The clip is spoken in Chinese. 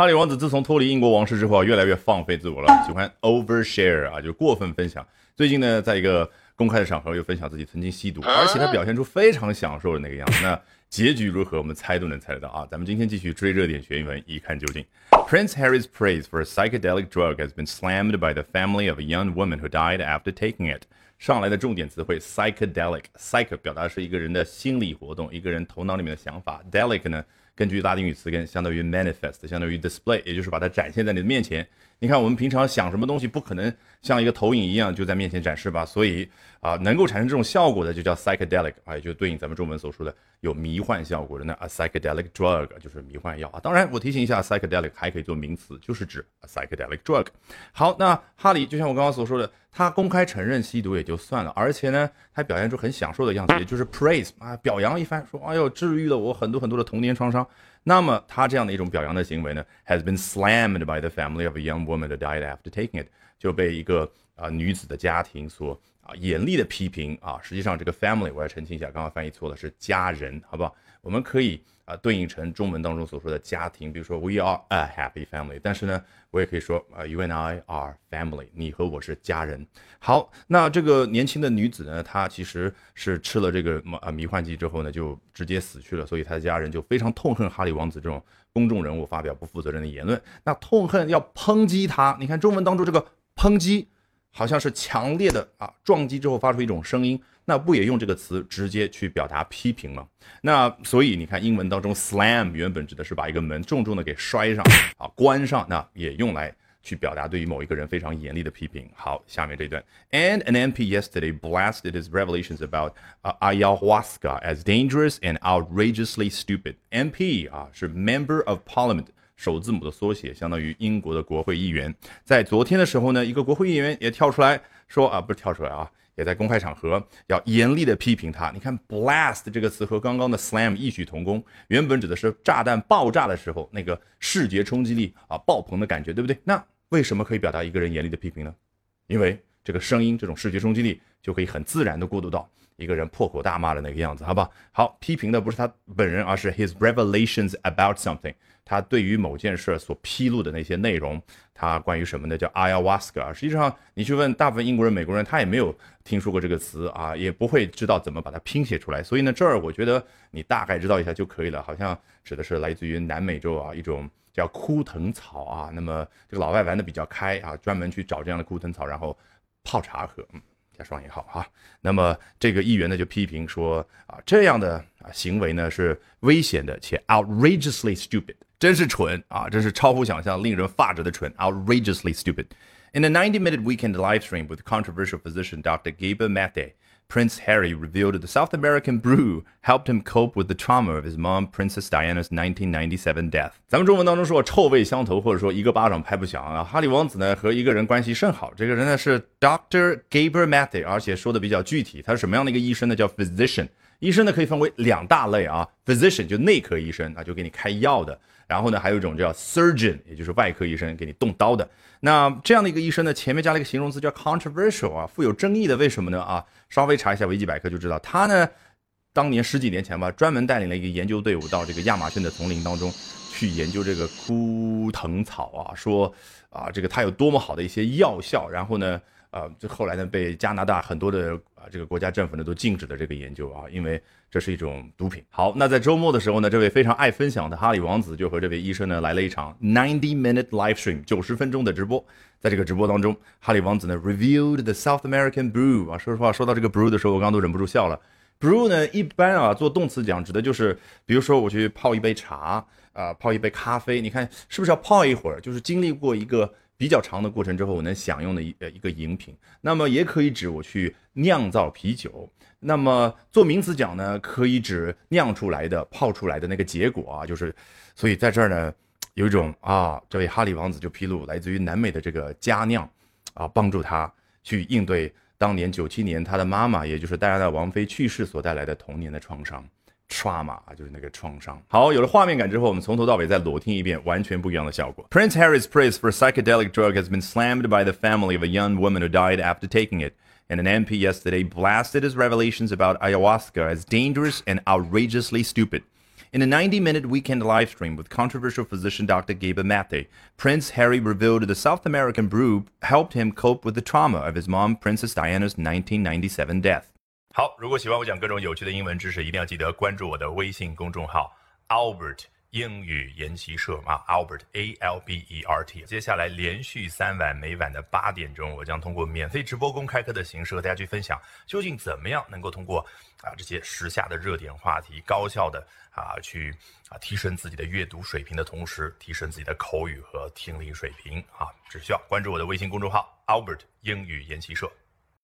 哈利王子自从脱离英国王室之后啊，越来越放飞自我了，喜欢 overshare 啊，就过分分享。最近呢，在一个公开的场合又分享自己曾经吸毒，而且他表现出非常享受的那个样子。那结局如何，我们猜都能猜得到啊！咱们今天继续追热点学英文，一看究竟。Prince Harry's praise for a psychedelic drug has been slammed by the family of a young woman who died after taking it. 上来的重点词汇 psychedelic，psych 表达是一个人的心理活动，一个人头脑里面的想法。delic 呢，根据拉丁语词根，相当于 manifest，相当于 display，也就是把它展现在你的面前。你看，我们平常想什么东西，不可能像一个投影一样就在面前展示吧？所以啊，能够产生这种效果的就叫 psychedelic 啊，也就对应咱们中文所说的有迷幻效果的那 a psychedelic drug 就是迷幻药啊。当然，我提醒一下，psychedelic 还可以做名词，就是指 a psychedelic drug。好，那哈里就像我刚刚所说的，他公开承认吸毒也就算了，而且呢，还表现出很享受的样子，也就是 praise 啊，表扬一番，说哎呦，治愈了我很多很多的童年创伤。那么他这样的一种表扬的行为呢，has been slammed by the family of a young woman that died after taking it，就被一个啊女子的家庭所啊严厉的批评啊。实际上这个 family 我要澄清一下，刚刚翻译错了，是家人，好不好？我们可以啊对应成中文当中所说的家庭，比如说 we are a happy family，但是呢，我也可以说啊 you and I are family，你和我是家人。好，那这个年轻的女子呢，她其实是吃了这个啊迷幻剂之后呢，就直接死去了，所以她的家人就非常痛恨哈利王子这种公众人物发表不负责任的言论，那痛恨要抨击他。你看中文当中这个抨击。好像是强烈的啊，撞击之后发出一种声音，那不也用这个词直接去表达批评吗？那所以你看英文当中 slam 原本指的是把一个门重重的给摔上啊，关上，那也用来去表达对于某一个人非常严厉的批评。好，下面这段，and an MP yesterday blasted his revelations about ayahuasca as dangerous and outrageously stupid. MP 啊是 member of parliament。首字母的缩写，相当于英国的国会议员。在昨天的时候呢，一个国会议员也跳出来说啊，不是跳出来啊，也在公开场合要严厉的批评他。你看，blast 这个词和刚刚的 slam 异曲同工，原本指的是炸弹爆炸的时候那个视觉冲击力啊爆棚的感觉，对不对？那为什么可以表达一个人严厉的批评呢？因为这个声音，这种视觉冲击力就可以很自然的过渡到一个人破口大骂的那个样子，好吧？好，批评的不是他本人，而是 his revelations about something。他对于某件事所披露的那些内容，他关于什么呢？叫 ayahuasca。实际上，你去问大部分英国人、美国人，他也没有听说过这个词啊，也不会知道怎么把它拼写出来。所以呢，这儿我觉得你大概知道一下就可以了。好像指的是来自于南美洲啊，一种叫枯藤草啊。那么这个老外玩的比较开啊，专门去找这样的枯藤草，然后泡茶喝。嗯，加双引号哈。那么这个议员呢就批评说啊，这样的啊行为呢是危险的且 outrageously stupid。真是蠢啊！真是超乎想象、令人发指的蠢，outrageously stupid. In a 90-minute weekend live stream with controversial physician Dr. Gaber Mate, Prince Harry revealed the South American brew helped him cope with the trauma of his mom, Princess Diana's 1997 death. 咱们中文当中说臭味相投，或者说一个巴掌拍不响啊。哈利王子呢和一个人关系甚好，这个人呢是 Dr. Gaber Mate，而且说的比较具体，他是什么样的一个医生呢？叫 physician。 医生呢可以分为两大类啊，physician 就内科医生，啊就给你开药的。然后呢，还有一种叫 surgeon，也就是外科医生，给你动刀的。那这样的一个医生呢，前面加了一个形容词叫 controversial 啊，富有争议的。为什么呢？啊，稍微查一下维基百科就知道，他呢，当年十几年前吧，专门带领了一个研究队伍到这个亚马逊的丛林当中去研究这个枯藤草啊，说啊，这个它有多么好的一些药效。然后呢，呃，这后来呢，被加拿大很多的这个国家政府呢都禁止的这个研究啊，因为。这是一种毒品。好，那在周末的时候呢，这位非常爱分享的哈里王子就和这位医生呢来了一场 ninety minute live stream 九十分钟的直播。在这个直播当中，哈里王子呢 reviewed the South American brew 啊。说实话，说到这个 brew 的时候，我刚刚都忍不住笑了。brew 呢，一般啊做动词讲，指的就是比如说我去泡一杯茶啊，泡一杯咖啡，你看是不是要泡一会儿？就是经历过一个比较长的过程之后，我能享用的一呃一个饮品。那么也可以指我去酿造啤酒。那么做名词讲呢，可以指酿出来的、泡出来的那个结果啊，就是，所以在这儿呢，有一种啊，这位哈利王子就披露来自于南美的这个佳酿，啊，帮助他去应对当年九七年他的妈妈，也就是戴安娜王妃去世所带来的童年的创伤 ，trauma 啊，就是那个创伤。好，有了画面感之后，我们从头到尾再裸听一遍，完全不一样的效果。Prince Harry's praise for psychedelic drug has been slammed by the family of a young woman who died after taking it. and an MP yesterday blasted his revelations about ayahuasca as dangerous and outrageously stupid. In a 90-minute weekend live stream with controversial physician Dr. Gabe Mathey, Prince Harry revealed the South American brew helped him cope with the trauma of his mom, Princess Diana's 1997 death. 好，如果喜欢我讲各种有趣的英文知识，一定要记得关注我的微信公众号 Albert 英语研习社啊，Albert A L B E R T。接下来连续三晚，每晚的八点钟，我将通过免费直播公开课的形式和大家去分享，究竟怎么样能够通过啊这些时下的热点话题，高效的啊去啊提升自己的阅读水平的同时，提升自己的口语和听力水平啊，只需要关注我的微信公众号 Albert 英语研习社。